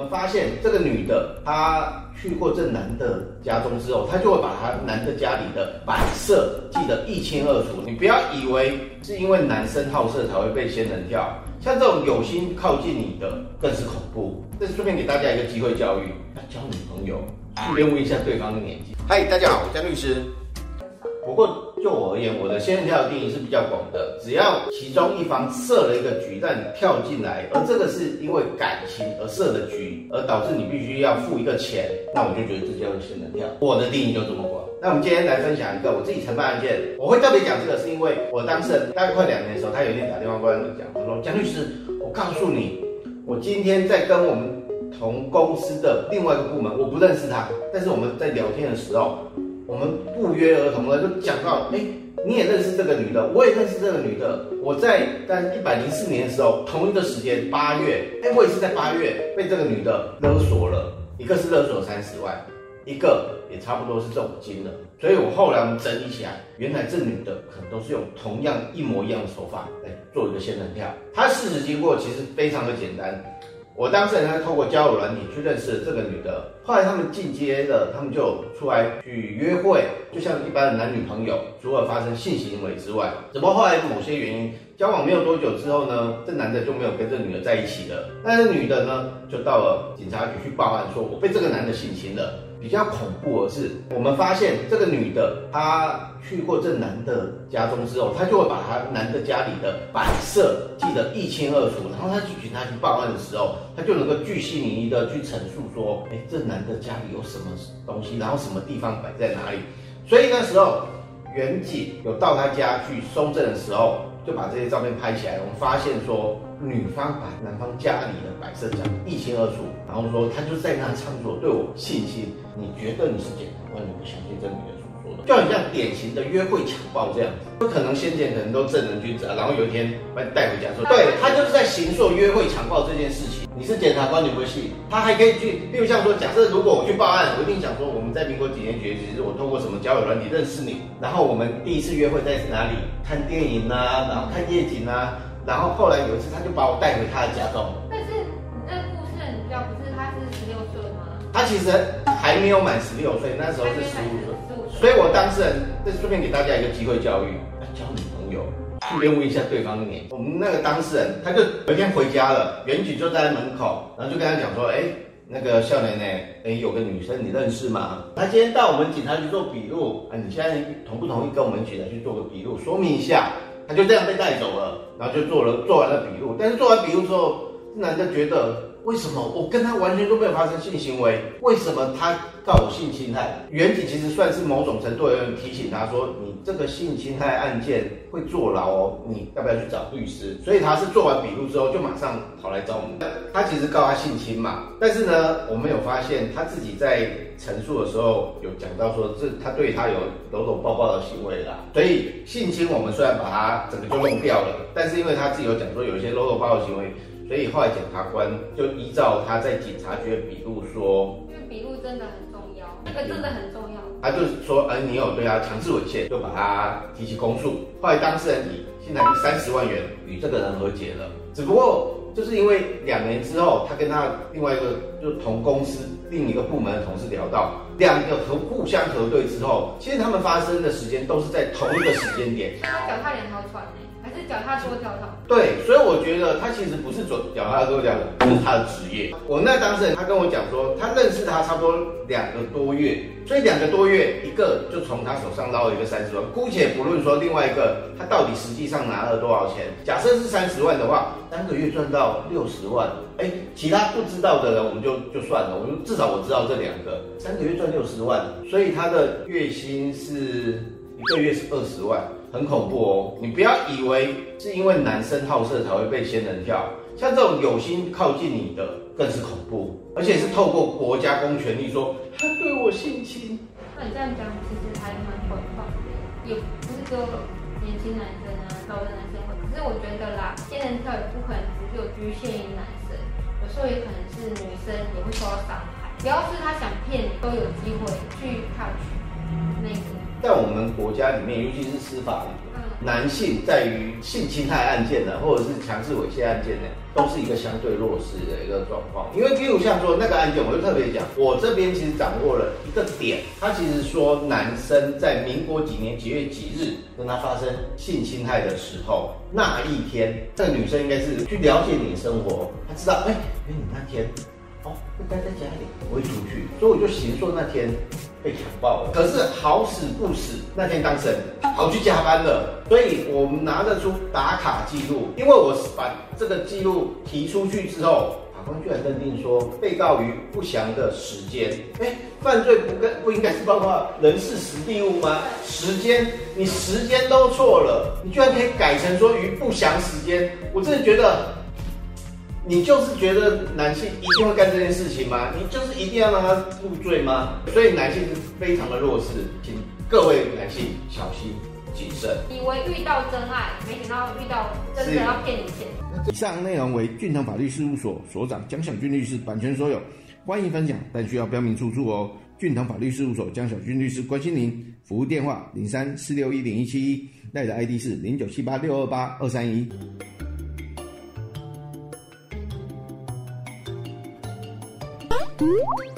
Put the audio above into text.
们发现这个女的，她去过这男的家中之后，她就会把她男的家里的摆设记得一清二楚。你不要以为是因为男生好色才会被仙人跳，像这种有心靠近你的更是恐怖。这顺便给大家一个机会教育，要交女朋友，顺便问一下对方的年纪。嗨，大家好，我叫律师。不过就我而言，我的仙人跳的定义是比较广的，只要其中一方设了一个局，让你跳进来，而这个是因为感情而设的局，而导致你必须要付一个钱，那我就觉得这叫做仙人跳。我的定义就这么广。那我们今天来分享一个我自己承办案件，我会特别讲这个，是因为我当事人大概快两年的时候，他有一天打电话过来讲，他说：“江律师，我告诉你，我今天在跟我们同公司的另外一个部门，我不认识他，但是我们在聊天的时候。”我们不约而同的就讲到，哎，你也认识这个女的，我也认识这个女的。我在在一百零四年的时候，同一个时间八月，哎，我也是在八月被这个女的勒索了，一个是勒索三十万，一个也差不多是这种金额。所以我后来我们整理起来，原来这女的可能都是用同样一模一样的手法来做一个仙人跳。她事实经过其实非常的简单。我当事人呢，透过交友软体去认识这个女的，后来他们进阶了，他们就出来去约会，就像一般的男女朋友，除了发生性行为之外，只不过后来某些原因，交往没有多久之后呢，这男的就没有跟这女的在一起了，但是女的呢，就到了警察局去报案，说我被这个男的性侵了。比较恐怖的是，我们发现这个女的，她去过这男的家中之后，她就会把她男的家里的摆设记得一清二楚。然后她去警察局报案的时候，她就能够巨细靡遗的去陈述说，哎，这男的家里有什么东西，然后什么地方摆在哪里。所以那时候，远警有到他家去搜证的时候。就把这些照片拍起来，我们发现说，女方把男方家里的摆设讲一清二楚，然后说他就在那唱作对我信心。你觉得你是检察官，你不相信这女人所说的？就很像典型的约会强暴这样子，不可能先前可能都正人君子啊，然后有一天把你带回家说，对他就是在行说约会强暴这件事情。你是检察官，你不会信？他还可以去，例如像说，假设如果我去报案，我一定想说，我们在民国几年几月几日，我通过什么交友软体认识你，然后我们第一次约会在哪里看电影啊，然后看夜景啊，然后后来有一次他就把我带回他的家中。但是你那故事你知道不是他是？他其实还没有满十六岁，那时候是十五岁。所以我当事人这顺便给大家一个机会教育，要交女朋友。顺便问一下对方的年。我们那个当事人，他就有一天回家了，原局就在门口，然后就跟他讲说，哎，那个少年呢，哎，有个女生你认识吗？他今天到我们警察局做笔录，啊，你现在同不同意跟我们一起来去做个笔录，说明一下？他就这样被带走了，然后就做了做完了笔录，但是做完笔录之后，男的觉得。为什么我跟他完全都没有发生性行为？为什么他告我性侵害？原警其实算是某种程度有人提醒他说，你这个性侵害案件会坐牢哦，你要不要去找律师？所以他是做完笔录之后就马上跑来找我们。他其实告他性侵嘛，但是呢，我们有发现他自己在陈述的时候有讲到说，这他对他有搂搂抱抱的行为啦。所以性侵我们虽然把他整个就弄掉了，但是因为他自己有讲说有一些搂搂抱抱的行为。所以后来检察官就依照他在警察局的笔录说，因为笔录真的很重要，这个真的很重要。他就是说，哎，你有对他强制猥亵，就把他提起公诉。后来当事人以新台币三十万元与这个人和解了。只不过就是因为两年之后，他跟他另外一个就同公司另一个部门的同事聊到，两个和互相核对之后，其实他们发生的时间都是在同一个时间点。他脚踏两条船脚踏多条船。对，所以我觉得他其实不是走脚踏多条船，这是他的职业。我那当事人他跟我讲说，他认识他差不多两个多月，所以两个多月一个就从他手上捞了一个三十万。姑且不论说另外一个他到底实际上拿了多少钱，假设是三十万的话，三个月赚到六十万。哎，其他不知道的人我们就就算了，我们至少我知道这两个，三个月赚六十万，所以他的月薪是一个月是二十万。很恐怖哦！你不要以为是因为男生好色才会被仙人跳，像这种有心靠近你的更是恐怖，而且是透过国家公权力说他对我性侵。那你这样讲其实还蛮广泛的，也不是说年轻男生啊、高的男生会。可是我觉得啦，仙人跳也不可能只有局限于男生，有时候也可能是女生也会受到伤害。只要是他想骗你，都有机会去 touch 那个。在我们国家里面，尤其是司法里面，男性在于性侵害案件呢，或者是强制猥亵案件呢，都是一个相对弱势的一个状况。因为比如像说那个案件，我就特别讲，我这边其实掌握了一个点，他其实说男生在民国几年几月几日跟他发生性侵害的时候，那一天，这个女生应该是去了解你的生活，她知道，哎，哎你那天。哦，就待在家里，不会出去，所以我就行说那天被强暴了。可是好死不死，那天当事人跑去加班了，所以我们拿得出打卡记录。因为我把这个记录提出去之后，法官居然认定说被告于不详的时间，哎，犯罪不跟不应该是包括人事时地物吗？时间你时间都错了，你居然可以改成说于不详时间，我真的觉得。你就是觉得男性一定会干这件事情吗？你就是一定要让他入罪吗？所以男性是非常的弱势，请各位男性小心谨慎。以为遇到真爱，没想到遇到真的要骗你钱。以上内容为俊腾法律事务所所长江小军律师版权所有，欢迎分享，但需要标明出处哦。俊腾法律事务所江小军律师关心您，服务电话零三四六一零一七一，赖的 ID 是零九七八六二八二三一。Música